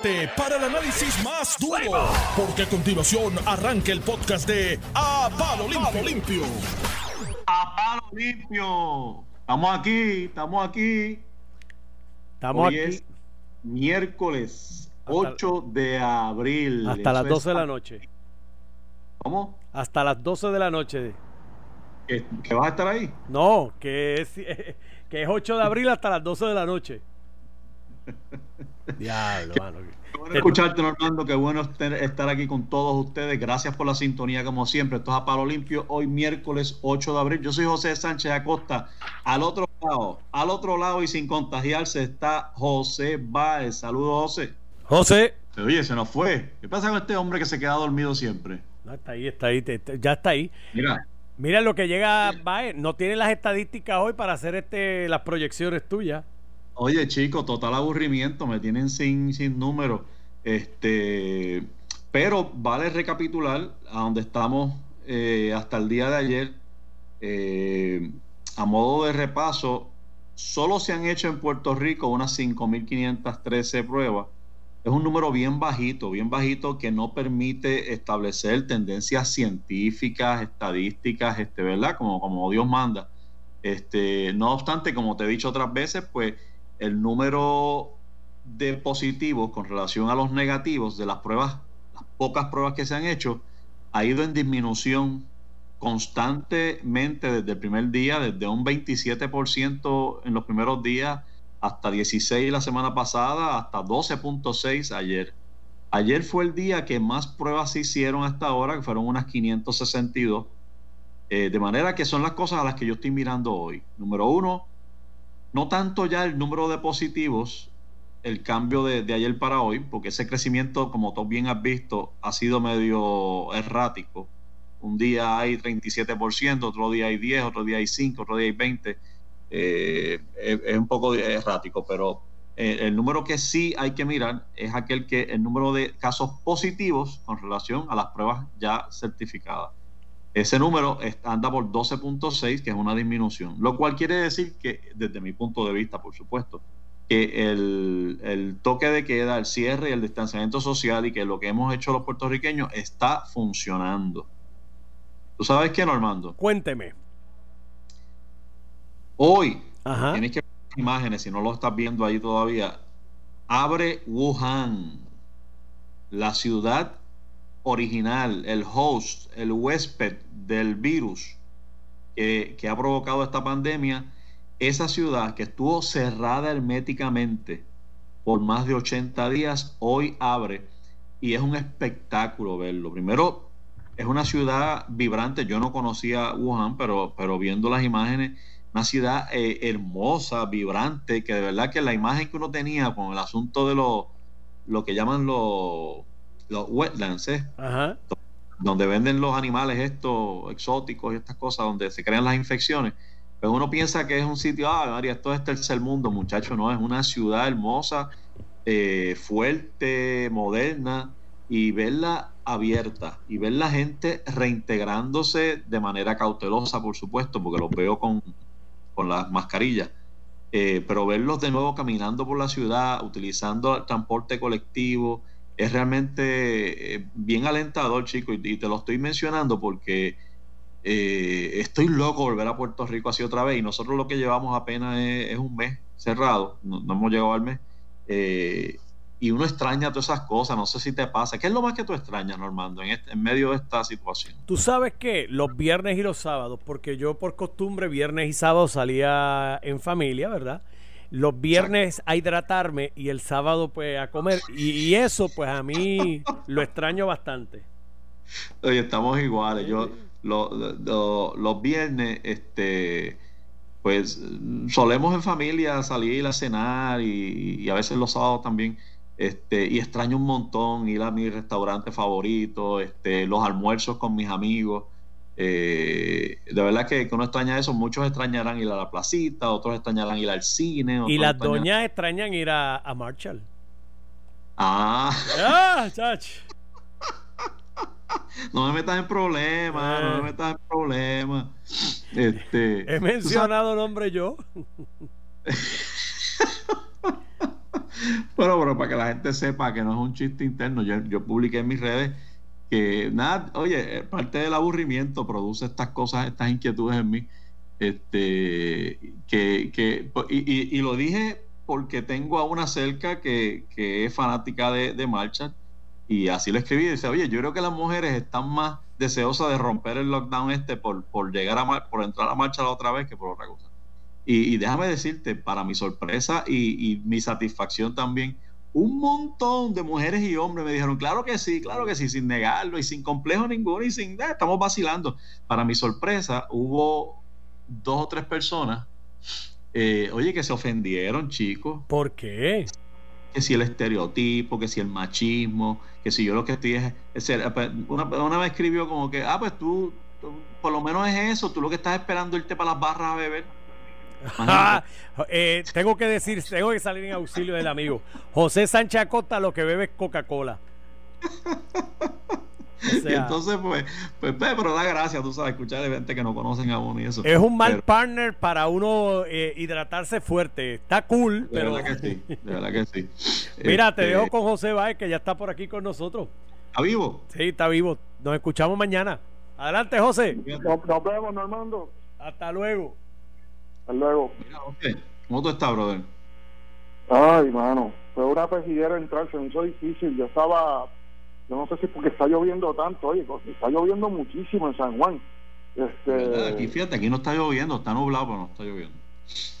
prepárate para el análisis más duro, porque a continuación arranca el podcast de A Palo Limpio. A Palo Limpio. Estamos aquí, estamos aquí. Estamos Hoy aquí es miércoles Hasta- 8 de abril. hasta Eso las es- 12 de la noche. ¿Cómo? Hasta las 12 de la noche. ¿Que, que vas a estar ahí? No, que es, que es 8 de abril hasta las 12 de la noche. Diablo, mano. Qué bueno Te- escucharte, Normando. Qué bueno estar aquí con todos ustedes. Gracias por la sintonía, como siempre. Esto es a Palo Limpio. Hoy, miércoles 8 de abril. Yo soy José Sánchez Acosta. Al otro lado, al otro lado y sin contagiarse está José Báez. Saludos, José. José. Oye, se nos fue. ¿Qué pasa con este hombre que se queda dormido siempre? No, está ahí, está ahí, te- te- ya está ahí. Mira, Mira lo que llega Baez. No tiene las estadísticas hoy para hacer este las proyecciones tuyas. Oye, chicos, total aburrimiento, me tienen sin, sin número. Este, pero vale recapitular a donde estamos eh, hasta el día de ayer. Eh, a modo de repaso, solo se han hecho en Puerto Rico unas 5.513 pruebas. Es un número bien bajito, bien bajito que no permite establecer tendencias científicas, estadísticas, este, ¿verdad? Como, como Dios manda. Este, no obstante, como te he dicho otras veces, pues el número de positivos con relación a los negativos de las pruebas, las pocas pruebas que se han hecho, ha ido en disminución constantemente desde el primer día, desde un 27% en los primeros días hasta 16 la semana pasada, hasta 12.6 ayer. Ayer fue el día que más pruebas se hicieron hasta ahora, que fueron unas 562. Eh, de manera que son las cosas a las que yo estoy mirando hoy. Número uno, no tanto ya el número de positivos, el cambio de, de ayer para hoy, porque ese crecimiento, como tú bien has visto, ha sido medio errático. Un día hay 37%, otro día hay 10, otro día hay 5, otro día hay 20. Eh, es, un poco errático, pero eh, el número que sí hay que mirar es aquel que el número de casos positivos con relación a las pruebas ya certificadas. Ese número anda por 12.6, que es una disminución, lo cual quiere decir que, desde mi punto de vista, por supuesto, que el, el toque de queda, el cierre y el distanciamiento social y que lo que hemos hecho los puertorriqueños está funcionando. ¿Tú sabes qué, Normando? Cuénteme. Hoy, Ajá. tienes que ver las imágenes, si no lo estás viendo ahí todavía, abre Wuhan, la ciudad original, el host, el huésped del virus que, ha provocado esta pandemia, esa ciudad que estuvo cerrada herméticamente por más de 80 días, hoy abre y es un espectáculo verlo. Primero, es una ciudad vibrante, yo no conocía Wuhan, pero, pero viendo las imágenes, una ciudad eh, hermosa, vibrante, que de verdad que la imagen que uno tenía con el asunto de lo, lo que llaman los, los wetlands, ¿eh? Ajá. donde venden los animales estos exóticos y estas cosas, donde se crean las infecciones. Pero uno piensa que es un sitio, ah, María, esto es tercer mundo, muchacho, no, es una ciudad hermosa, eh, fuerte, moderna, y verla abierta y ver la gente reintegrándose de manera cautelosa, por supuesto, porque los veo con, con las mascarillas. Eh, pero verlos de nuevo caminando por la ciudad, utilizando el transporte colectivo, es realmente eh, bien alentador, chico, y, te lo estoy mencionando porque eh, estoy loco volver a Puerto Rico así otra vez y nosotros lo que llevamos apenas es, es un mes cerrado, no, hemos llegado al mes. Eh, y uno extraña todas esas cosas, no sé si te pasa. ¿Qué es lo más que tú extrañas, Normando, en, este- medio de esta situación? Tú sabes que los viernes y los sábados, porque yo por costumbre viernes y sábado salía en familia, ¿verdad? Los viernes a hidratarme y el sábado pues a comer. Y, y eso pues a mí lo extraño bastante. Oye, estamos iguales. Yo lo- lo- los viernes, este, pues solemos en familia salir a cenar y, y a veces los sábados también. Este, y extraño un montón ir a mi restaurante favorito, este, los almuerzos con mis amigos. Eh, de verdad que, que uno extraña eso. Muchos extrañarán ir a la placita, otros extrañarán ir al cine. Y las extrañarán- doñas extrañan ir a, a Marshall. Ah, ¡Ah, chach! no me metas en problemas, no me metas en problemas. Este, He mencionado nombre yo. Bueno, pero para que la gente sepa que no es un chiste interno, yo, yo publiqué en mis redes que nada, oye, parte del aburrimiento produce estas cosas, estas inquietudes en mí. Este, que, que y, y, lo dije porque tengo a una cerca que, que es fanática de, de marcha y así lo escribí. Y dice, oye, yo creo que las mujeres están más deseosas de romper el lockdown este por, por llegar a por entrar a marcha la otra vez que por otra cosa. Y, déjame decirte, para mi sorpresa y, mi satisfacción también, un montón de mujeres y hombres me dijeron, claro que sí, claro que sí, sin negarlo y sin complejo ninguno y sin nada, estamos vacilando. Para mi sorpresa, hubo dos o tres personas, eh, oye, que se ofendieron, chicos. ¿Por qué? Que si el estereotipo, que si el machismo, que si yo lo que estoy es... Pues, una, una vez escribió como que, ah, pues tú, por lo menos es eso, tú lo que estás esperando irte para las barras a beber. eh, tengo que decir, tengo que salir en auxilio del amigo. José Sánchez Acosta lo que bebe es Coca-Cola. entonces, pues, pues, pues, pero da gracia, tú sabes, escuchar a gente que no conocen a uno y eso. Es un mal partner para uno eh, hidratarse fuerte. Está cool, de pero. Verdad que sí, de verdad que sí. Mira, te este, dejo con José Báez, que ya está por aquí con nosotros. ¿Está vivo? Sí, está vivo. Nos escuchamos mañana. Adelante, José. Nos, nos vemos, Normando. Hasta luego. Hasta luego. Mira, José, ¿cómo tú estás, brother? Ay, mano, fue una pejidera entrarse, no es difícil. Yo estaba yo no sé si porque está lloviendo tanto, oye, está lloviendo muchísimo en San Juan. Este, aquí fíjate, aquí no está lloviendo, está nublado, pero no está lloviendo.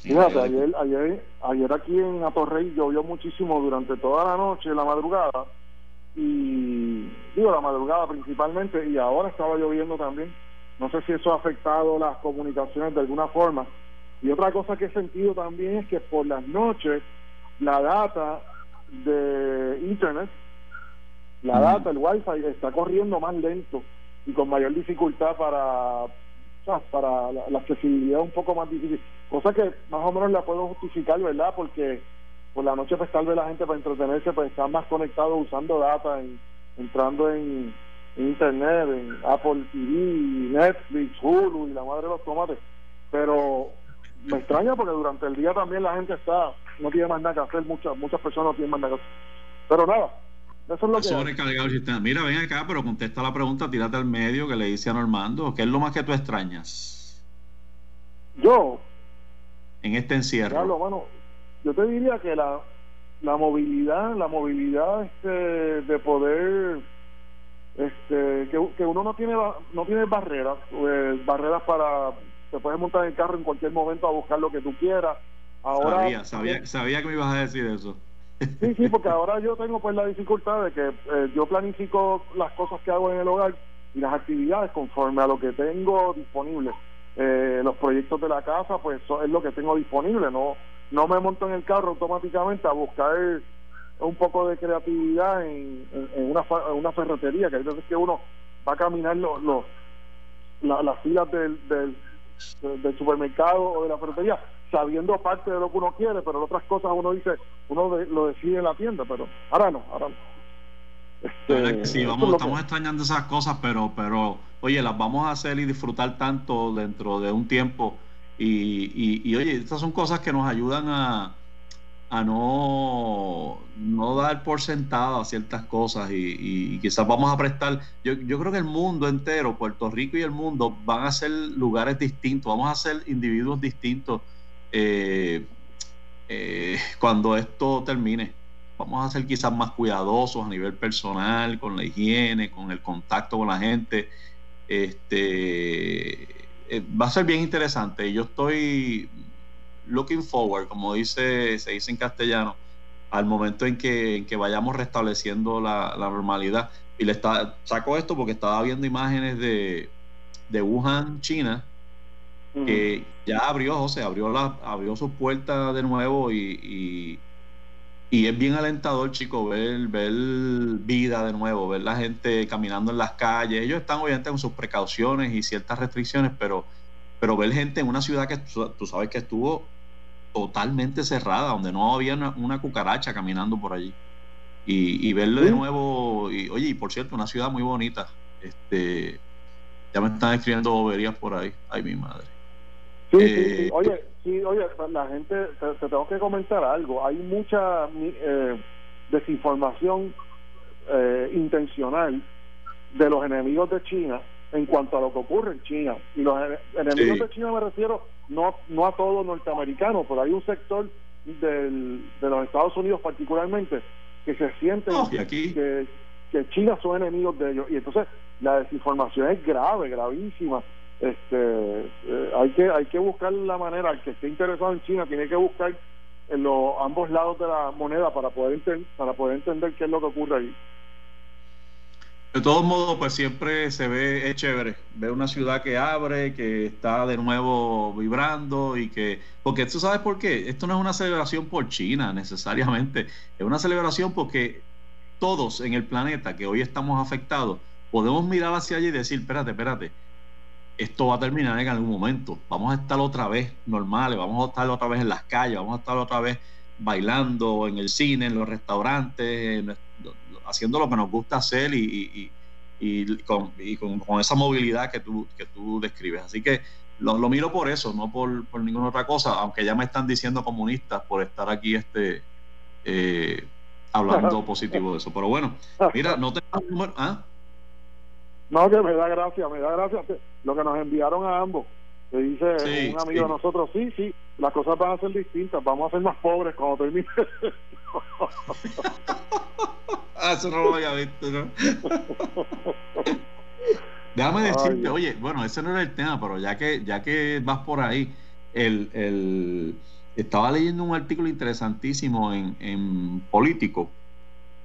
Fíjate, ayer, ayer, ayer aquí en Atorrey llovió muchísimo durante toda la noche, la madrugada, y digo la madrugada principalmente, y ahora estaba lloviendo también. No sé si eso ha afectado las comunicaciones de alguna forma. Y otra cosa que he sentido también es que por las noches la data de internet la data, el wifi está corriendo más lento y con mayor dificultad para para la, accesibilidad un poco más difícil. Cosa que más o menos la puedo justificar verdad porque por la noche pues tal vez la gente para entretenerse pues está más conectado usando data entrando en, internet en Apple TV Netflix Hulu y la madre de los tomates. Pero me extraña porque durante el día también la gente está no tiene más nada que hacer muchas muchas personas no tienen más nada que hacer pero nada eso es lo que Mira, ven acá, pero contesta la pregunta, tírate al medio que le dice a Normando. ¿Qué es lo más que tú extrañas? Yo. En este encierro. bueno, yo te diría que la, la movilidad, la movilidad este, de poder, este, que, que uno no tiene no tiene barreras, pues, barreras para, te puedes montar en el carro en cualquier momento a buscar lo que tú quieras. Ahora, sabía, sabía, sabía que me ibas a decir eso. Sí, sí, porque ahora yo tengo pues la dificultad de que eh, yo planifico las cosas que hago en el hogar y las actividades conforme a lo que tengo disponible. Eh, los proyectos de la casa, pues eso es lo que tengo disponible. No, no me monto en el carro automáticamente a buscar un poco de creatividad en, en, una, una ferretería, que hay veces que uno va a caminar los, los las filas del, del, del supermercado o de la ferretería sabiendo parte de lo que uno quiere, pero otras cosas uno dice, uno lo decide en la tienda, pero ahora no, ahora no. Este, sí, vamos, estamos extrañando esas cosas, pero, pero, oye, las vamos a hacer y disfrutar tanto dentro de un tiempo. Y, y, oye, estas son cosas que nos ayudan a, a no, no dar por sentado a ciertas cosas y, quizás vamos a prestar, yo, yo creo que el mundo entero, Puerto Rico y el mundo van a ser lugares distintos, vamos a ser individuos distintos eh, eh, cuando esto termine. Vamos a ser quizás más cuidadosos a nivel personal, con la higiene, con el contacto con la gente. Este eh, va a ser bien interesante. Yo estoy looking forward, como dice, se dice en castellano, al momento en que, en que vayamos restableciendo la, normalidad. Y le está, saco esto porque estaba viendo imágenes de, de Wuhan, China, que ya abrió, José, abrió, la, abrió sus puertas de nuevo y, y, es bien alentador, chico, ver, ver vida de nuevo, ver la gente caminando en las calles. Ellos están obviamente con sus precauciones y ciertas restricciones, pero, pero ver gente en una ciudad que tú, sabes que estuvo totalmente cerrada, donde no había una, cucaracha caminando por allí. Y, y verlo de nuevo, y oye, y por cierto, una ciudad muy bonita. Este, ya me están escribiendo boberías por ahí. Ay, mi madre. Sí, sí, Oye, sí, oye, la gente, te, tengo que comentar algo. Hay mucha eh, desinformación eh, intencional de los enemigos de China en cuanto a lo que ocurre en China. Y los enemigos de China me refiero no, no a todos norteamericanos, pero hay un sector del, de los Estados Unidos particularmente que se sienten que, que China son enemigos de ellos. Y entonces la desinformación es grave, gravísima. Este, eh, hay que hay que buscar la manera, el que esté interesado en China tiene que buscar en los ambos lados de la moneda para poder para poder entender qué es lo que ocurre ahí. De todos modos, pues siempre se ve, es chévere, ver una ciudad que abre, que está de nuevo vibrando y que, porque tú sabes por qué, esto no es una celebración por China necesariamente, es una celebración porque todos en el planeta que hoy estamos afectados, podemos mirar hacia allí y decir, espérate, espérate, esto va a terminar en algún momento, vamos a estar otra vez normales, vamos a estar otra vez en las calles, vamos a estar otra vez bailando en el cine, en los restaurantes, haciendo lo que nos gusta hacer y, con, esa movilidad que tú, que tú describes. Así que lo, miro por eso, no por, ninguna otra cosa, aunque ya me están diciendo comunistas por estar aquí este eh, hablando positivo de eso. Pero bueno, mira, no número. ¿ah? No, que me da gracia, me da gracia lo que nos enviaron a ambos. Que dice un amigo de nosotros, sí, sí, las cosas van a ser distintas, vamos a ser más pobres cuando termine. ah, eso no lo había visto, ¿no? Déjame decirte, oye, bueno, ese no era el tema, pero ya que, ya que vas por ahí, el, el, estaba leyendo un artículo interesantísimo en, en Político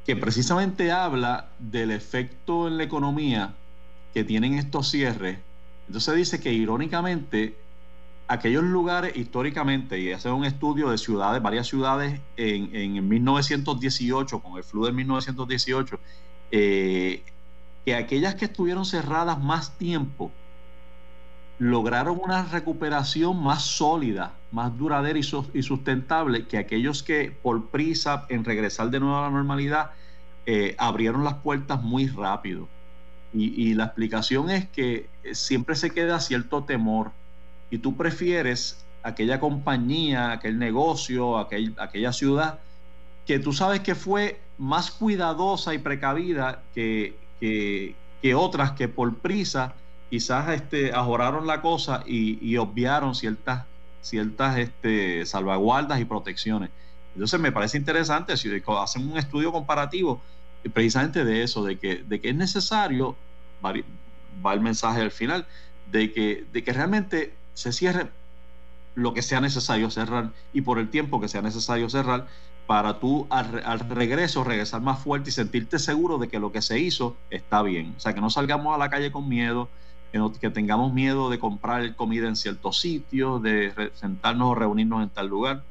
que precisamente habla del efecto en la economía que tienen estos cierres. Entonces dice que irónicamente aquellos lugares históricamente, y hace un estudio de ciudades, varias ciudades en, en 1918, con el flu del 1918, eh, que aquellas que estuvieron cerradas más tiempo lograron una recuperación más sólida, más duradera y, sustentable que aquellos que por prisa en regresar de nuevo a la normalidad eh, abrieron las puertas muy rápido. Y, y, la explicación es que siempre se queda cierto temor y tú prefieres aquella compañía, aquel negocio, aquel, aquella ciudad que tú sabes que fue más cuidadosa y precavida que, que, otras que por prisa quizás este, ajoraron la cosa y, obviaron ciertas, ciertas este, salvaguardas y protecciones. Entonces me parece interesante si hacen un estudio comparativo precisamente de eso, de que, de que es necesario, va, el mensaje al final, de que, de que realmente se cierre lo que sea necesario cerrar y por el tiempo que sea necesario cerrar para tú al, regreso regresar más fuerte y sentirte seguro de que lo que se hizo está bien. O sea, que no salgamos a la calle con miedo, que, tengamos miedo de comprar comida en ciertos sitios, de sentarnos o reunirnos en tal lugar.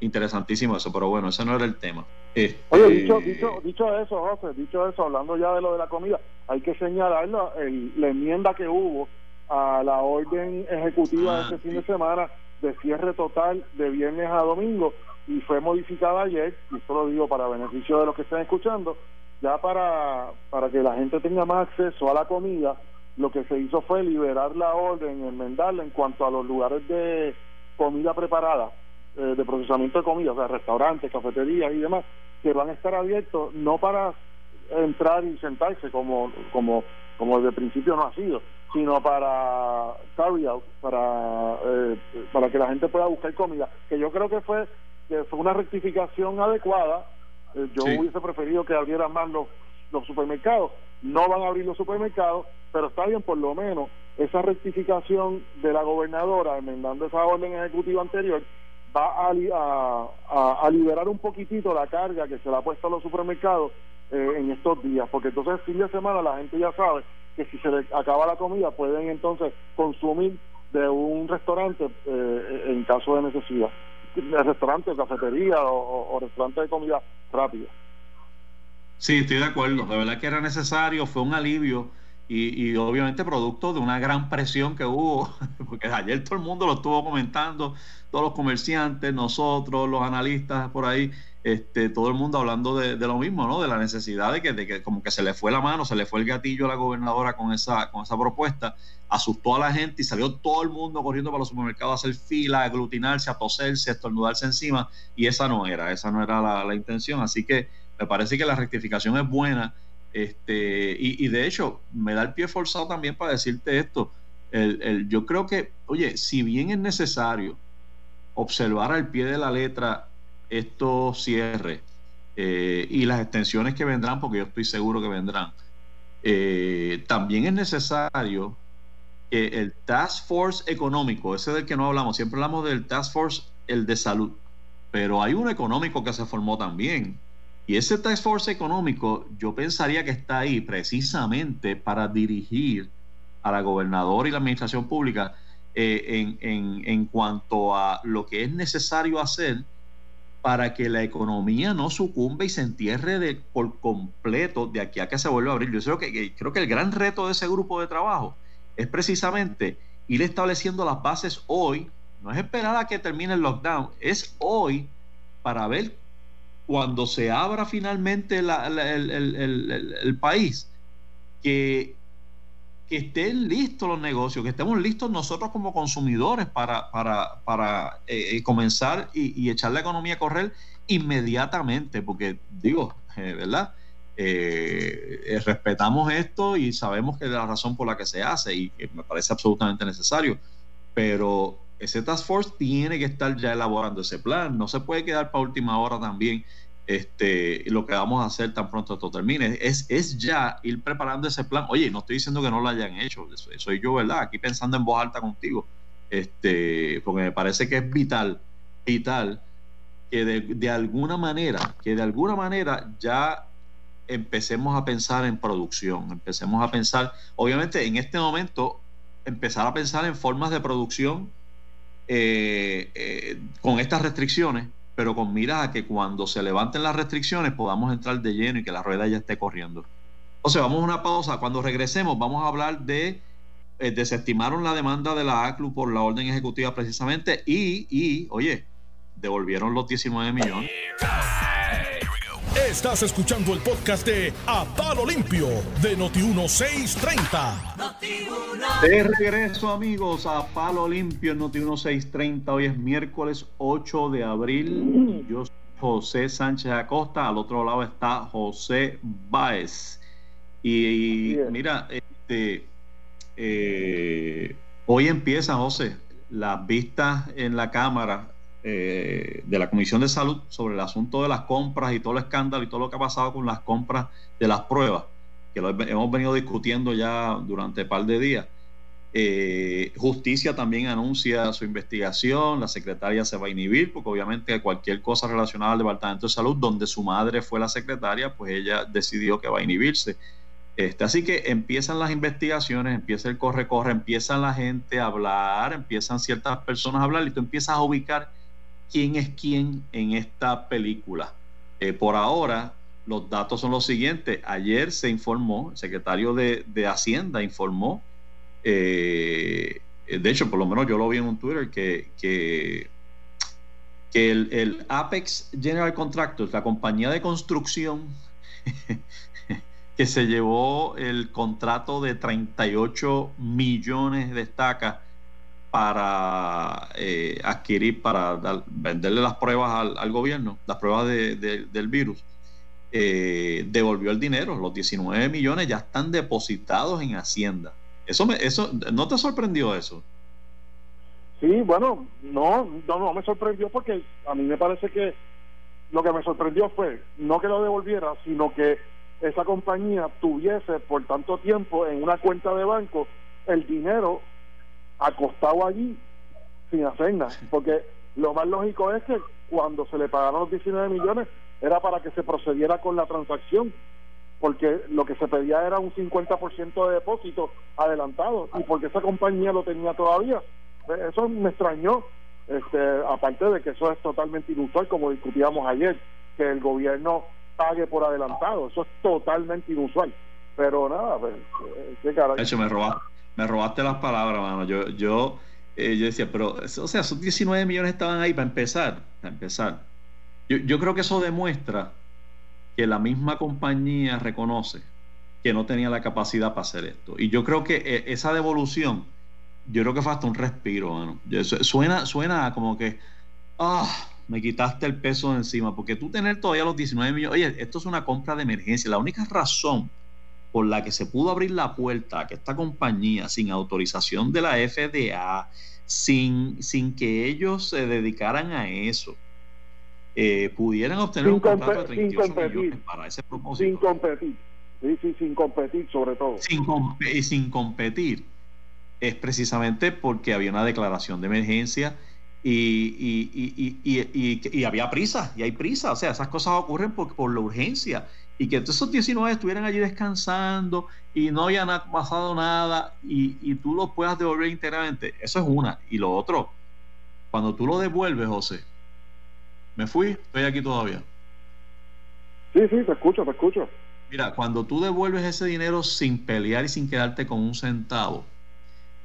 Interesantísimo eso, pero bueno, ese no era el tema. Este, Oye, dicho, dicho, dicho eso, José, dicho eso, hablando ya de lo de la comida, hay que señalar la, la enmienda que hubo a la orden ejecutiva de ah, este fin de semana de cierre total de viernes a domingo y fue modificada ayer, y esto lo digo para beneficio de los que están escuchando, ya para, para que la gente tenga más acceso a la comida, lo que se hizo fue liberar la orden, enmendarla en cuanto a los lugares de comida preparada, eh, de procesamiento de comida, o sea, restaurantes, cafeterías y demás, que van a estar abiertos no para entrar y sentarse como, como, como desde el principio no ha sido, sino para carry out, para, eh, para que la gente pueda buscar comida, que yo creo que fue, que fue una rectificación adecuada. Eh, yo hubiese preferido que abrieran más los, los supermercados. No van a abrir los supermercados, pero está bien por lo menos esa rectificación de la gobernadora enmendando esa orden ejecutiva anterior va a, a, liberar un poquitito la carga que se le ha puesto a los supermercados eh, en estos días, porque entonces fin de semana la gente ya sabe que si se le acaba la comida pueden entonces consumir de un restaurante eh, en caso de necesidad. Restaurante, cafetería o, restaurante de comida rápida. Sí, estoy de acuerdo. De verdad que era necesario, fue un alivio y, obviamente producto de una gran presión que hubo, porque ayer todo el mundo lo estuvo comentando, todos los comerciantes, nosotros, los analistas por ahí, este, todo el mundo hablando de, lo mismo, ¿no? De la necesidad de que, de que como que se le fue la mano, se le fue el gatillo a la gobernadora con esa, con esa propuesta, asustó a la gente y salió todo el mundo corriendo para los supermercados a hacer fila, a aglutinarse, a toserse, a estornudarse encima, y esa no era, esa no era la intención. Así que me parece que la rectificación es buena este, y, de hecho, me da el pie forzado también para decirte esto. Yo creo que, oye, si bien es necesario observar al pie de la letra estos cierres eh, y las extensiones que vendrán, porque yo estoy seguro que vendrán, eh, también es necesario que el Task Force económico, ese del que no hablamos, siempre hablamos del Task Force, el de salud, pero hay un económico que se formó también y ese Task Force económico, yo pensaría que está ahí precisamente para dirigir a la gobernadora y la administración pública eh, en, cuanto a lo que es necesario hacer para que la economía no sucumba y se entierre de, por completo de aquí a que se vuelva a abrir. Yo creo que, creo que el gran reto de ese grupo de trabajo es precisamente ir estableciendo las bases hoy, no es esperar a que termine el lockdown, es hoy para ver cuando se abra finalmente el, país, que, que, estén listos los negocios, que estemos listos nosotros como consumidores para, para, para eh, eh, comenzar y, echar la economía a correr inmediatamente, porque digo, eh, ¿verdad? respetamos esto y sabemos que es la razón por la que se hace y me parece absolutamente necesario, pero ese Task Force tiene que estar ya elaborando ese plan, no se puede quedar para última hora también este, lo que vamos a hacer tan pronto esto termine. Es, es ya ir preparando ese plan. Oye, no estoy diciendo que no lo hayan hecho, soy yo, ¿verdad? Aquí pensando en voz alta contigo, este, porque me parece que es vital, vital, que de, de alguna manera, que de alguna manera ya empecemos a pensar en producción, empecemos a pensar, obviamente en este momento, empezar a pensar en formas de producción eh, eh, con estas restricciones, pero con miras a que cuando se levanten las restricciones podamos entrar de lleno y que la rueda ya esté corriendo. O sea, vamos a una pausa. Cuando regresemos vamos a hablar de eh, desestimaron la demanda de la ACLU por la orden ejecutiva precisamente y, y, oye, devolvieron los 19 millones. Estás escuchando el podcast de A Palo Limpio de Noti1630. De regreso, amigos, a Palo Limpio en Noti1630. Hoy es miércoles 8 de abril. Yo soy José Sánchez Acosta. Al otro lado está José Báez. Y, mira, este, eh, hoy empieza, José, las vistas en la Cámara eh, de la Comisión de Salud sobre el asunto de las compras y todo el escándalo y todo lo que ha pasado con las compras de las pruebas, que lo hemos venido discutiendo ya durante un par de días. Eh, justicia también anuncia su investigación, la secretaria se va a inhibir, porque obviamente cualquier cosa relacionada al Departamento de Salud, donde su madre fue la secretaria, pues ella decidió que va a inhibirse. Este, así que empiezan las investigaciones, empieza el corre-corre, empiezan la gente a hablar, empiezan ciertas personas a hablar y tú empiezas a ubicar quién es quién en esta película. Eh, por ahora, los datos son los siguientes. Ayer se informó, el secretario de, Hacienda informó, eh, de hecho, por lo menos yo lo vi en un Twitter, que, que, el, el, Apex General Contractors, la compañía de construcción que se llevó el contrato de 38 millones de estacas para eh, adquirir, para venderle las pruebas al, gobierno, las pruebas del virus, eh, devolvió el dinero. Los 19 millones ya están depositados en Hacienda. Eso, me, eso ¿No te sorprendió eso? Sí, bueno, no, no, no me sorprendió porque a mí me parece que lo que me sorprendió fue no que lo devolviera, sino que esa compañía tuviese por tanto tiempo en una cuenta de banco el dinero acostado allí sin hacer nada. Porque lo más lógico es que cuando se le pagaron los 19 millones era para que se procediera con la transacción, porque lo que se pedía era un 50% de depósito adelantado y porque esa compañía lo tenía todavía. Pues eso me extrañó, este, aparte de que eso es totalmente inusual, como discutíamos ayer, que el gobierno pague por adelantado, eso es totalmente inusual. Pero nada, pues, eh, qué me robaste, me robaste las palabras, mano. Yo, yo, eh, yo decía, pero, o sea, esos 19 millones estaban ahí para empezar, para empezar. Yo, yo creo que eso demuestra que la misma compañía reconoce que no tenía la capacidad para hacer esto. Y yo creo que eh, esa devolución, yo creo que fue hasta un respiro, mano. Suena, suena como que, ah, me quitaste el peso de encima, porque tú tener todavía los 19 millones, oye, esto es una compra de emergencia. La única razón por la que se pudo abrir la puerta a que esta compañía, sin autorización de la FDA, sin, sin que ellos se dedicaran a eso, eh, pudieran obtener un contrato de 38 millones para ese propósito. Sin competir. Sí, sí, sin competir sobre todo. Sin, y sin competir es precisamente porque había una declaración de emergencia y, y, había prisa, y hay prisa, o sea, esas cosas ocurren por, por la urgencia, y que esos 19 estuvieran allí descansando y no había pasado nada y, tú lo puedas devolver íntegramente, eso es una. Y lo otro, cuando tú lo devuelves, José, me fui, estoy aquí todavía. Sí, sí, te escucho, te escucho. Mira, cuando tú devuelves ese dinero sin pelear y sin quedarte con un centavo,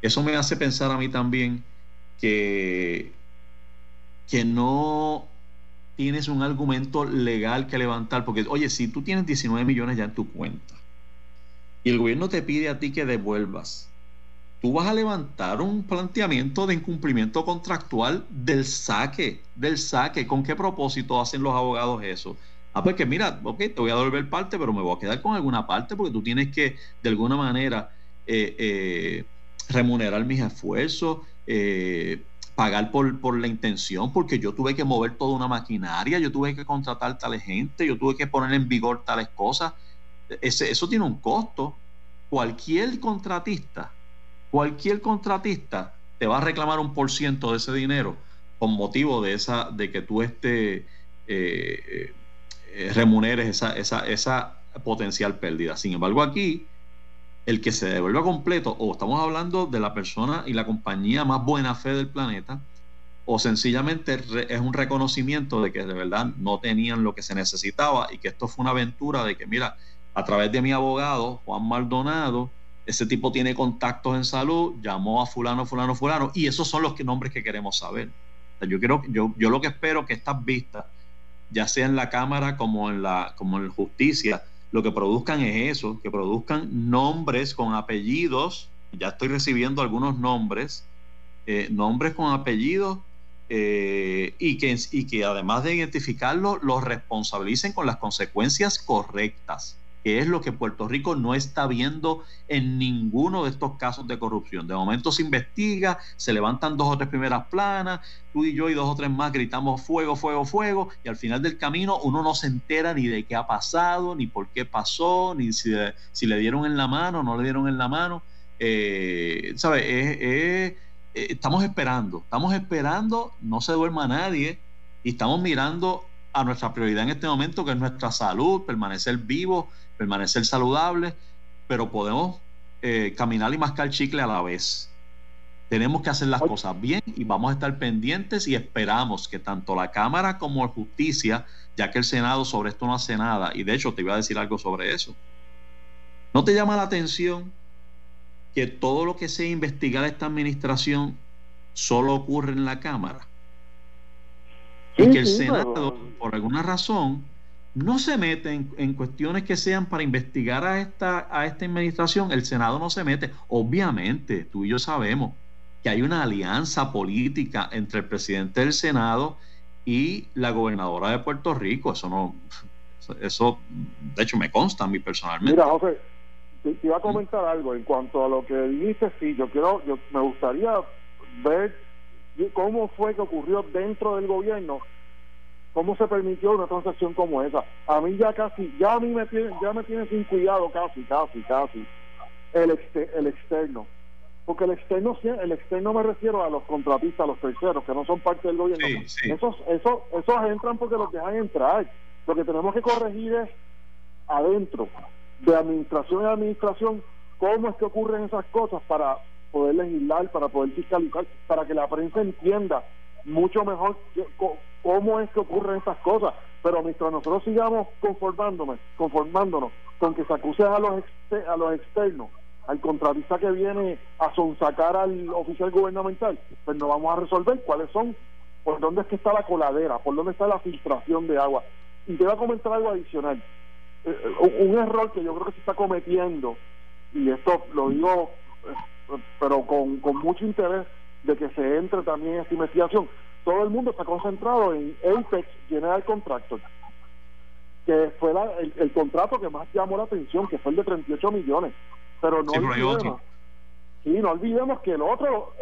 eso me hace pensar a mí también que que no tienes un argumento legal que levantar, porque oye, si tú tienes 19 millones ya en tu cuenta y el gobierno te pide a ti que devuelvas, tú vas a levantar un planteamiento de incumplimiento contractual del saque, del saque. ¿Con qué propósito hacen los abogados eso? Ah, pues que mira, ok, te voy a devolver parte, pero me voy a quedar con alguna parte porque tú tienes que, de alguna manera, eh, eh, remunerar mis esfuerzos, eh, pagar por, por la intención, porque yo tuve que mover toda una maquinaria, yo tuve que contratar tales gente, yo tuve que poner en vigor tales cosas. Ese, eso tiene un costo. Cualquier contratista, cualquier contratista te va a reclamar un por ciento de ese dinero con motivo de esa, de que tú este, eh, eh, remuneres esa, esa, esa potencial pérdida. Sin embargo, aquí el que se devuelva completo, o estamos hablando de la persona y la compañía más buena fe del planeta, o sencillamente es un reconocimiento de que de verdad no tenían lo que se necesitaba y que esto fue una aventura de que, mira, a través de mi abogado, Juan Maldonado, ese tipo tiene contactos en salud, llamó a fulano, fulano, fulano, y esos son los nombres que queremos saber. yo, yo, yo lo que espero que estas vistas, ya sea en la Cámara como en la, como en justicia, lo que produzcan es eso, que produzcan nombres con apellidos, ya estoy recibiendo algunos nombres, eh, nombres con apellidos eh, y, que, y que además de identificarlos, los responsabilicen con las consecuencias correctas es lo que Puerto Rico no está viendo en ninguno de estos casos de corrupción. De momento se investiga, se levantan dos o tres primeras planas, tú y yo y dos o tres más gritamos fuego, fuego, fuego, y al final del camino uno no se entera ni de qué ha pasado, ni por qué pasó, ni si, si le dieron en la mano o no le dieron en la mano. Eh, ¿Sabes? Eh, estamos esperando, estamos esperando, no se duerma nadie, y estamos mirando a nuestra prioridad en este momento, que es nuestra salud, permanecer vivos, permanecer saludables, pero podemos eh, caminar y mascar chicle a la vez. Tenemos que hacer las cosas bien y vamos a estar pendientes y esperamos que tanto la Cámara como la Justicia, ya que el Senado sobre esto no hace nada, y de hecho te iba a decir algo sobre eso, ¿no te llama la atención que todo lo que sea investigar esta administración solo ocurre en la Cámara? y que el Senado, por alguna razón, no se mete en, cuestiones que sean para investigar a esta, a esta administración. El Senado no se mete. Obviamente, tú y yo sabemos que hay una alianza política entre el presidente del Senado y la gobernadora de Puerto Rico. Eso no, eso, de hecho, me consta a mí personalmente. Mira, José, te, iba a comentar algo en cuanto a lo que dijiste. Sí, yo quiero, yo me gustaría ver cómo fue que ocurrió dentro del gobierno, cómo se permitió una transacción como esa. A mí ya casi, ya a mí me tiene, ya me tiene sin cuidado casi, casi, casi el, el externo. Porque el externo, el externo me refiero a los contratistas, a los terceros, que no son parte del gobierno. Esos, esos, esos entran porque los dejan entrar. Lo que tenemos que corregir es adentro, de administración a administración, cómo es que ocurren esas cosas para poder legislar, para poder fiscalizar, para que la prensa entienda mucho mejor cómo es que ocurren estas cosas. Pero mientras nosotros sigamos conformándonos, conformándonos con que se acuse a los, a los externos, al contratista que viene a sonsacar al oficial gubernamental, pues no vamos a resolver cuáles son, por dónde es que está la coladera, por dónde está la filtración de agua. Y te voy a comentar algo adicional. Eh, eh, un error que yo creo que se está cometiendo, y esto lo digo, eh, pero con, con mucho interés de que se entre también en esta investigación, todo el mundo está concentrado en Apex General Contractor, que fue el, contrato que más llamó la atención, que fue el de 38 millones. Pero no olvidemos, sí, no olvidemos que el otro,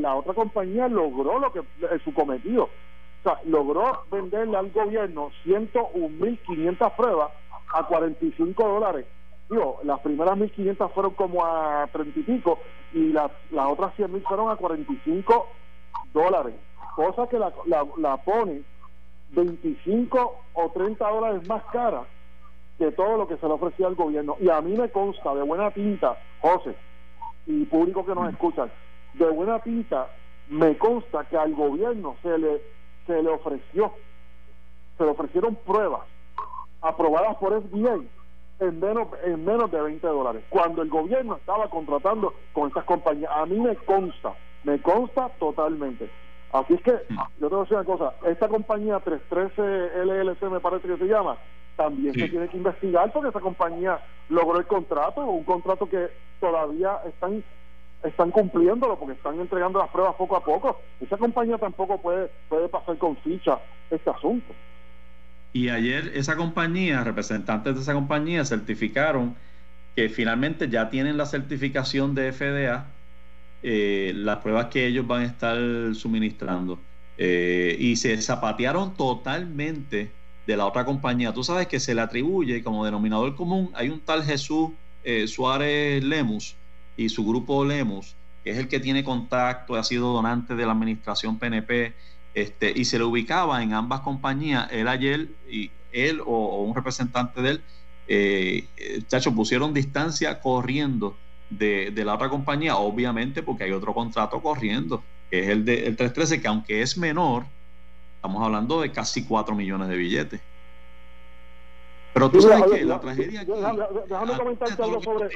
la otra compañía logró lo que su cometido. O sea, logró venderle al gobierno 101.500 pruebas a 45 dólares. Las primeras 1.500 fueron como a 30 y pico y las, las otras 100.000 fueron a 45 dólares cosa que la, la, pone 25 o 30 dólares más cara que todo lo que se le ofrecía al gobierno. Y a mí me consta de buena pinta, José, y público que nos escucha, de buena pinta me consta que al gobierno se le, se le ofreció, se le ofrecieron pruebas aprobadas por FDA en menos, en menos de 20 dólares, cuando el gobierno estaba contratando con estas compañías. A mí me consta, me consta totalmente. Así es que, yo te voy a decir una cosa, esta compañía 313 LLC me parece que se llama, también se tiene que investigar porque esa compañía logró el contrato, un contrato que todavía están están cumpliéndolo porque están entregando las pruebas poco a poco. Esa compañía tampoco puede, puede pasar con ficha este asunto. Y ayer esa compañía, representantes de esa compañía certificaron que finalmente ya tienen la certificación de FDA eh, las pruebas que ellos van a estar suministrando. Eh, y se zapatearon totalmente de la otra compañía. Tú sabes que se le atribuye como denominador común, hay un tal Jesús eh, Suárez Lemus y su grupo Lemus, que es el que tiene contacto, ha sido donante de la administración PNP, este, y se le ubicaba en ambas compañías. Él ayer, y él o, un representante de él, eh, chacho, pusieron distancia corriendo de, la otra compañía, obviamente porque hay otro contrato corriendo, que es el de el 313, que aunque es menor, estamos hablando de casi 4 millones de billetes. Pero tú sabes que la tragedia déjame comentarte algo sobre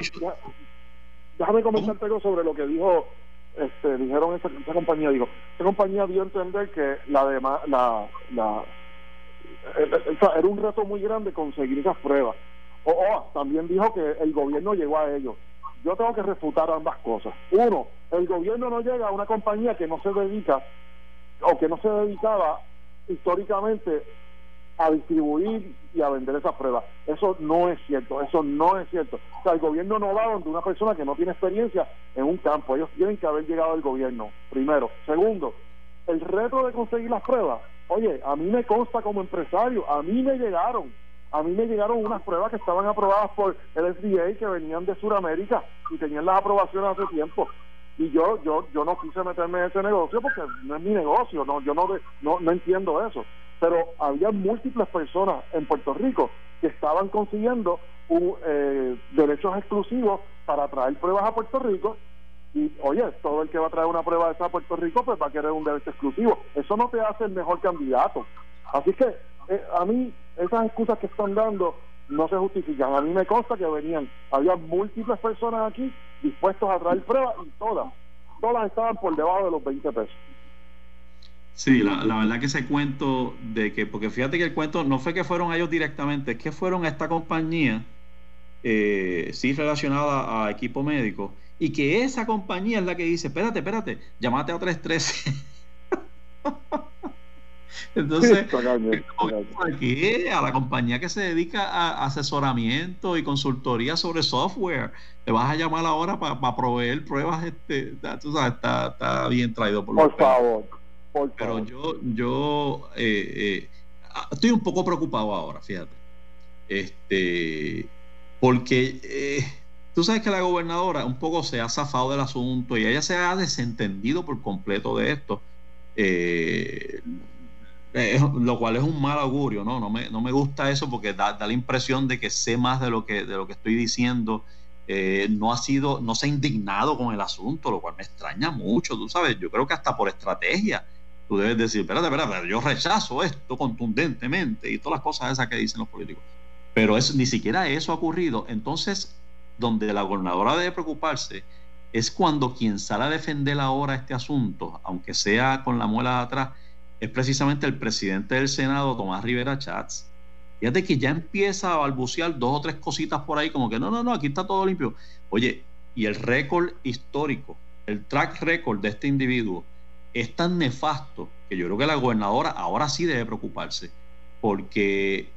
déjame comentarte algo sobre lo que dijo este, dijeron esa, compañía dijo esa compañía dio a entender que la demás la, la era un reto muy grande conseguir esas pruebas o también dijo que el gobierno llegó a ellos yo tengo que refutar ambas cosas. Uno, el gobierno no llega a una compañía que no se dedica o que no se dedicaba históricamente a distribuir y a vender esas pruebas. Eso no es cierto, eso no es cierto. O sea, el gobierno no va donde una persona que no tiene experiencia en un campo. Ellos tienen que haber llegado al gobierno, primero. Segundo, el reto de conseguir las pruebas. Oye, a mí me consta como empresario, a mí me llegaron a mí me llegaron unas pruebas que estaban aprobadas por el FDA que venían de Sudamérica y tenían las aprobaciones hace tiempo y yo yo yo no quise meterme en ese negocio porque no es mi negocio no yo no no, no entiendo eso pero había múltiples personas en Puerto Rico que estaban consiguiendo un, eh, derechos exclusivos para traer pruebas a Puerto Rico y oye todo el que va a traer una prueba de esa a Puerto Rico pues va a querer un derecho exclusivo eso no te hace el mejor candidato así que eh, a mí esas excusas que están dando no se justifican. A mí me consta que venían, había múltiples personas aquí dispuestos a traer pruebas y todas, todas estaban por debajo de los 20 pesos. Sí, la, la, verdad que ese cuento de que, porque fíjate que el cuento no fue que fueron ellos directamente, es que fueron a esta compañía, eh, sí relacionada a equipo médico, y que esa compañía es la que dice, espérate, espérate, llamate a 313. Entonces, aquí a la compañía que se dedica a asesoramiento y consultoría sobre software, te vas a llamar ahora para proveer pruebas, este, tú sabes, está, bien traído por, por favor. Pero yo, yo eh, eh, estoy un poco preocupado ahora, fíjate. Este, porque eh, tú sabes que la gobernadora un poco se ha zafado del asunto y ella se ha desentendido por completo de esto. Eh, lo cual es un mal augurio, ¿no? No me, no me gusta eso porque da, la impresión de que sé más de lo que, de lo que estoy diciendo. Eh, no ha sido, no se ha indignado con el asunto, lo cual me extraña mucho, tú sabes, yo creo que hasta por estrategia. Tú debes decir, espérate, espérate, yo rechazo esto contundentemente y todas las cosas esas que dicen los políticos. Pero eso, ni siquiera eso ha ocurrido. Entonces, donde la gobernadora debe preocuparse es cuando quien sale a defender ahora este asunto, aunque sea con la muela atrás, es precisamente el presidente del Senado, Tomás Rivera Chats. Fíjate que ya empieza a balbucear dos o tres cositas por ahí, como que no, no, no, aquí está todo limpio. Oye, y el récord histórico, el track record de este individuo es tan nefasto que yo creo que la gobernadora ahora sí debe preocuparse, porque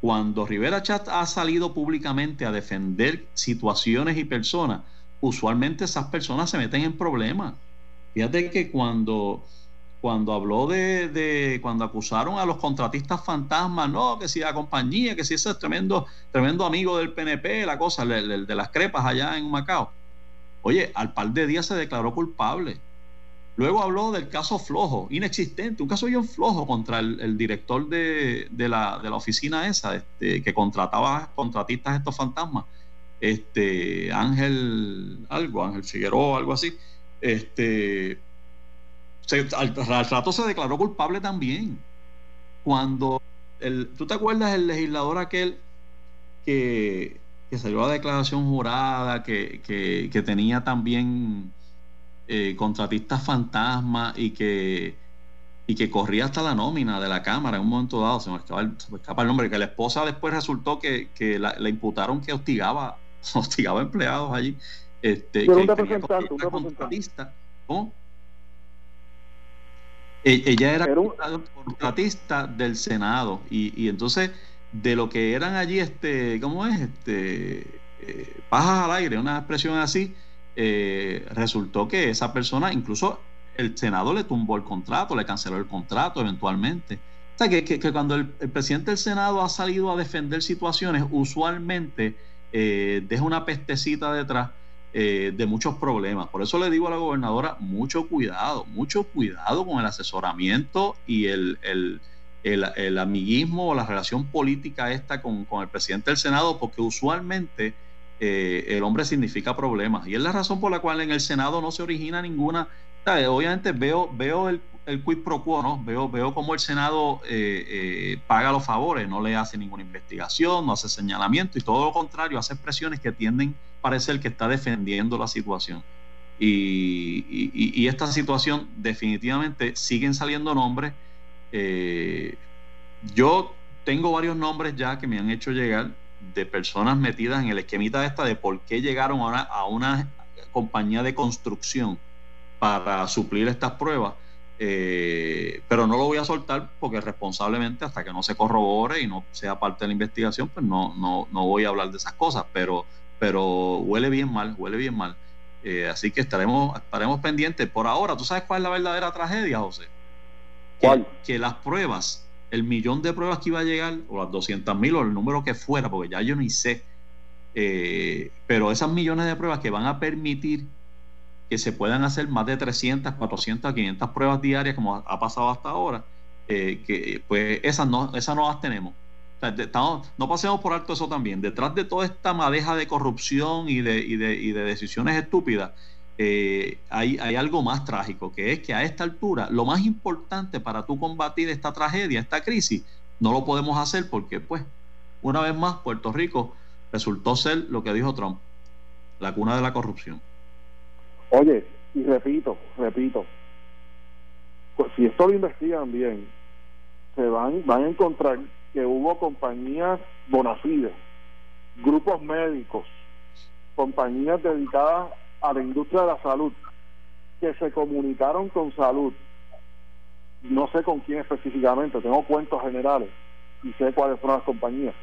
cuando Rivera Chat ha salido públicamente a defender situaciones y personas, usualmente esas personas se meten en problemas. Fíjate que cuando, cuando habló de, cuando acusaron a los contratistas fantasmas, no, que si la compañía, que si ese es tremendo, tremendo amigo del PNP, la cosa, de las crepas allá en Macao. Oye, al par de días se declaró culpable. Luego habló del caso flojo, inexistente, un caso bien flojo contra el, director de, la, oficina esa, este, que contrataba contratistas estos fantasmas, este Ángel algo, Ángel Figueroa, algo así. Este, al, rato se declaró culpable también. Cuando el, ¿tú te acuerdas el legislador aquel que, que salió a declaración jurada, que, que tenía también eh, contratistas fantasma y que, y que corría hasta la nómina de la Cámara en un momento dado, se me escapa el, el nombre, que la esposa después resultó que, que la, le imputaron que hostigaba, hostigaba empleados allí. Este, un representante, un contratista. ¿Cómo? E, ella era contratista del Senado y, y, entonces de lo que eran allí, este, ¿cómo es? Este, eh, pajas al aire, una expresión así, eh, resultó que esa persona, incluso el Senado le tumbó el contrato, le canceló el contrato eventualmente. O sea, que, cuando el, presidente del Senado ha salido a defender situaciones, usualmente eh, deja una pestecita detrás eh, de muchos problemas. Por eso le digo a la gobernadora, mucho cuidado, mucho cuidado con el asesoramiento y el, el, amiguismo o la relación política esta con, con el presidente del Senado, porque usualmente eh, el hombre significa problemas. Y es la razón por la cual en el Senado no se origina ninguna. Obviamente veo, veo el, quid pro quo, ¿no? Veo, veo cómo el Senado eh, eh, paga los favores, no le hace ninguna investigación, no hace señalamiento y todo lo contrario, hace expresiones que tienden a parecer que está defendiendo la situación. Y, y, esta situación definitivamente siguen saliendo nombres. yo tengo varios nombres ya que me han hecho llegar de personas metidas en el esquemita esta de por qué llegaron ahora a una compañía de construcción para suplir estas pruebas. Eh, pero no lo voy a soltar porque responsablemente hasta que no se corrobore y no sea parte de la investigación, pues no, no, no voy a hablar de esas cosas, pero, pero huele bien mal, huele bien mal. Eh, así que estaremos, estaremos pendientes. Por ahora, ¿tú sabes cuál es la verdadera tragedia, José? que las pruebas el millón de pruebas que iba a llegar, o las 200 mil, o el número que fuera, porque ya yo ni sé, eh, pero esas millones de pruebas que van a permitir que se puedan hacer más de 300, 400, 500 pruebas diarias, como ha pasado hasta ahora, eh, que pues esas no, esas no las tenemos. no pasemos por alto eso también. Detrás de toda esta madeja de corrupción y de, y de, y de decisiones estúpidas, eh, hay, algo más trágico, que es que a esta altura lo más importante para tú combatir esta tragedia, esta crisis, no lo podemos hacer porque, pues, una vez más, Puerto Rico resultó ser lo que dijo Trump, la cuna de la corrupción. Oye, y repito, repito, pues, si esto lo investigan bien, se van, van a encontrar que hubo compañías bonafides, grupos médicos, compañías dedicadas a la industria de la salud que se comunicaron con salud, no sé con quién específicamente, tengo cuentos generales y sé cuáles fueron las compañías,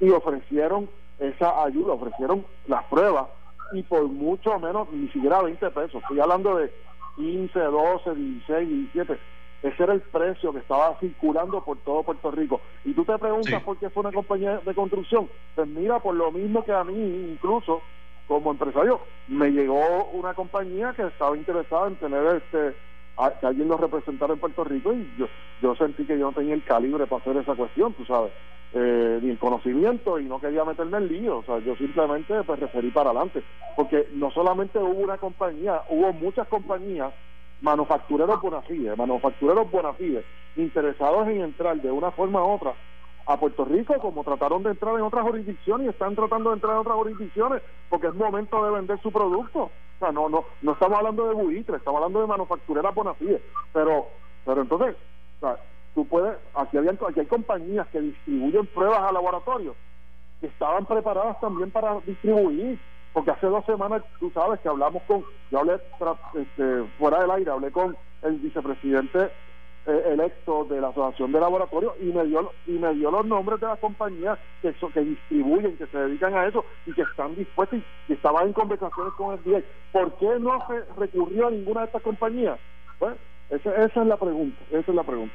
y ofrecieron esa ayuda, ofrecieron las pruebas y por mucho menos ni siquiera 20 pesos, estoy hablando de 15, 12, 16, 17. Ese era el precio que estaba circulando por todo Puerto Rico. Y tú te preguntas por qué fue una compañía de construcción. Pues mira, por lo mismo que a mí, incluso como empresario, me llegó una compañía que estaba interesada en tener este que alguien lo representara en Puerto Rico y yo yo sentí que yo no tenía el calibre para hacer esa cuestión, tú sabes, eh, ni el conocimiento y no quería meterme en lío, o sea, yo simplemente pues referí para adelante, porque no solamente hubo una compañía, hubo muchas compañías manufactureros bonafide, manufactureros bonafide, interesados en entrar de una forma u otra a Puerto Rico como trataron de entrar en otras jurisdicciones y están tratando de entrar en otras jurisdicciones porque es momento de vender su producto. O sea, no no no estamos hablando de buitres, estamos hablando de manufactureras bonafide, pero pero entonces, o sea, tú puedes aquí habían aquí hay compañías que distribuyen pruebas a laboratorios que estaban preparadas también para distribuir porque hace dos semanas tú sabes que hablamos con yo hablé este, fuera del aire hablé con el vicepresidente eh, electo de la asociación de laboratorios y me dio y me dio los nombres de las compañías que que distribuyen que se dedican a eso y que están dispuestas y, estaban en conversaciones con el FDA ¿por qué no se recurrió a ninguna de estas compañías? pues esa, esa es la pregunta esa es la pregunta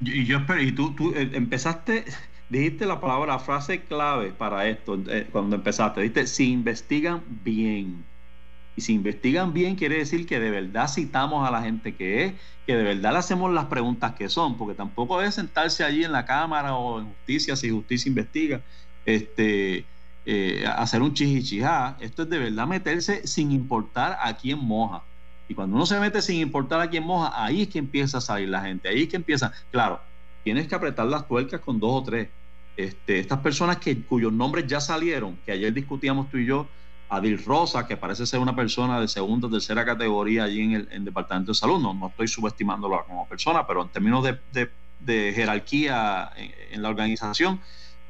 y yo espero y tú, tú eh, empezaste dijiste la palabra, la frase clave para esto eh, cuando empezaste. Dijiste, si investigan bien. Y si investigan bien quiere decir que de verdad citamos a la gente que es, que de verdad le hacemos las preguntas que son, porque tampoco es sentarse allí en la Cámara o en justicia, si justicia investiga, este, eh, hacer un chichichijá. Esto es de verdad meterse sin importar a quién moja. Y cuando uno se mete sin importar a quién moja, ahí es que empieza a salir la gente, ahí es que empieza, claro, tienes que apretar las tuercas con dos o tres. Este, estas personas que, cuyos nombres ya salieron, que ayer discutíamos tú y yo, Adil Rosa, que parece ser una persona de segunda o tercera categoría allí en el, Departamento de Salud, no, estoy subestimándolo como persona, pero en términos de, jerarquía en, la organización,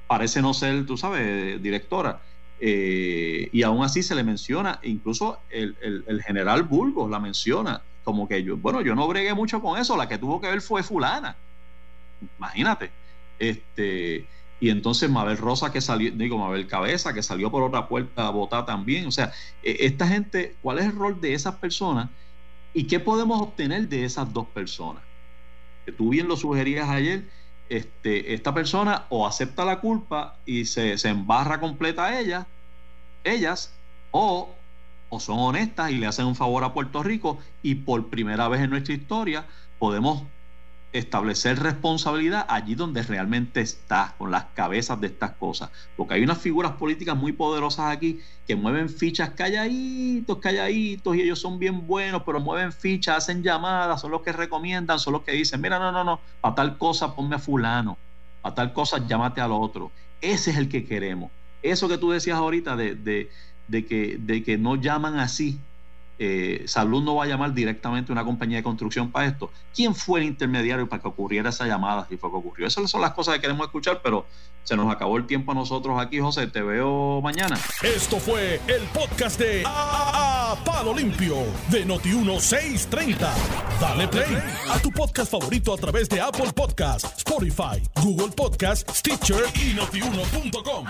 parece no ser, tú sabes, directora. Eh, y aún así se le menciona, incluso el, general Burgos la menciona, como que yo, bueno, yo no bregué mucho con eso, la que tuvo que ver fue fulana imagínate. Este, y entonces Mabel Rosa que salió, digo Mabel Cabeza que salió por otra puerta a votar también. O sea, e, esta gente, ¿cuál es el rol de esas personas y qué podemos obtener de esas dos personas? Que tú bien lo sugerías ayer, este, esta persona o acepta la culpa y se, se embarra completa a ella, ellas, o, o son honestas y le hacen un favor a Puerto Rico y por primera vez en nuestra historia podemos establecer responsabilidad allí donde realmente está, con las cabezas de estas cosas. Porque hay unas figuras políticas muy poderosas aquí que mueven fichas calladitos, calladitos, y ellos son bien buenos, pero mueven fichas, hacen llamadas, son los que recomiendan, son los que dicen, mira, no, no, no, para tal cosa ponme a fulano, para tal cosa llámate al otro. Ese es el que queremos. Eso que tú decías ahorita de, de, de que, de que no llaman así eh, Salud no va a llamar directamente a una compañía de construcción para esto. ¿Quién fue el intermediario para que ocurriera esa llamada? Si fue que ocurrió. Esas son las cosas que queremos escuchar, pero se nos acabó el tiempo a nosotros aquí, José. Te veo mañana. Esto fue el podcast de a, Palo Limpio de Noti1630. Dale play a tu podcast favorito a través de Apple Podcasts, Spotify, Google Podcasts, Stitcher y notiuno.com.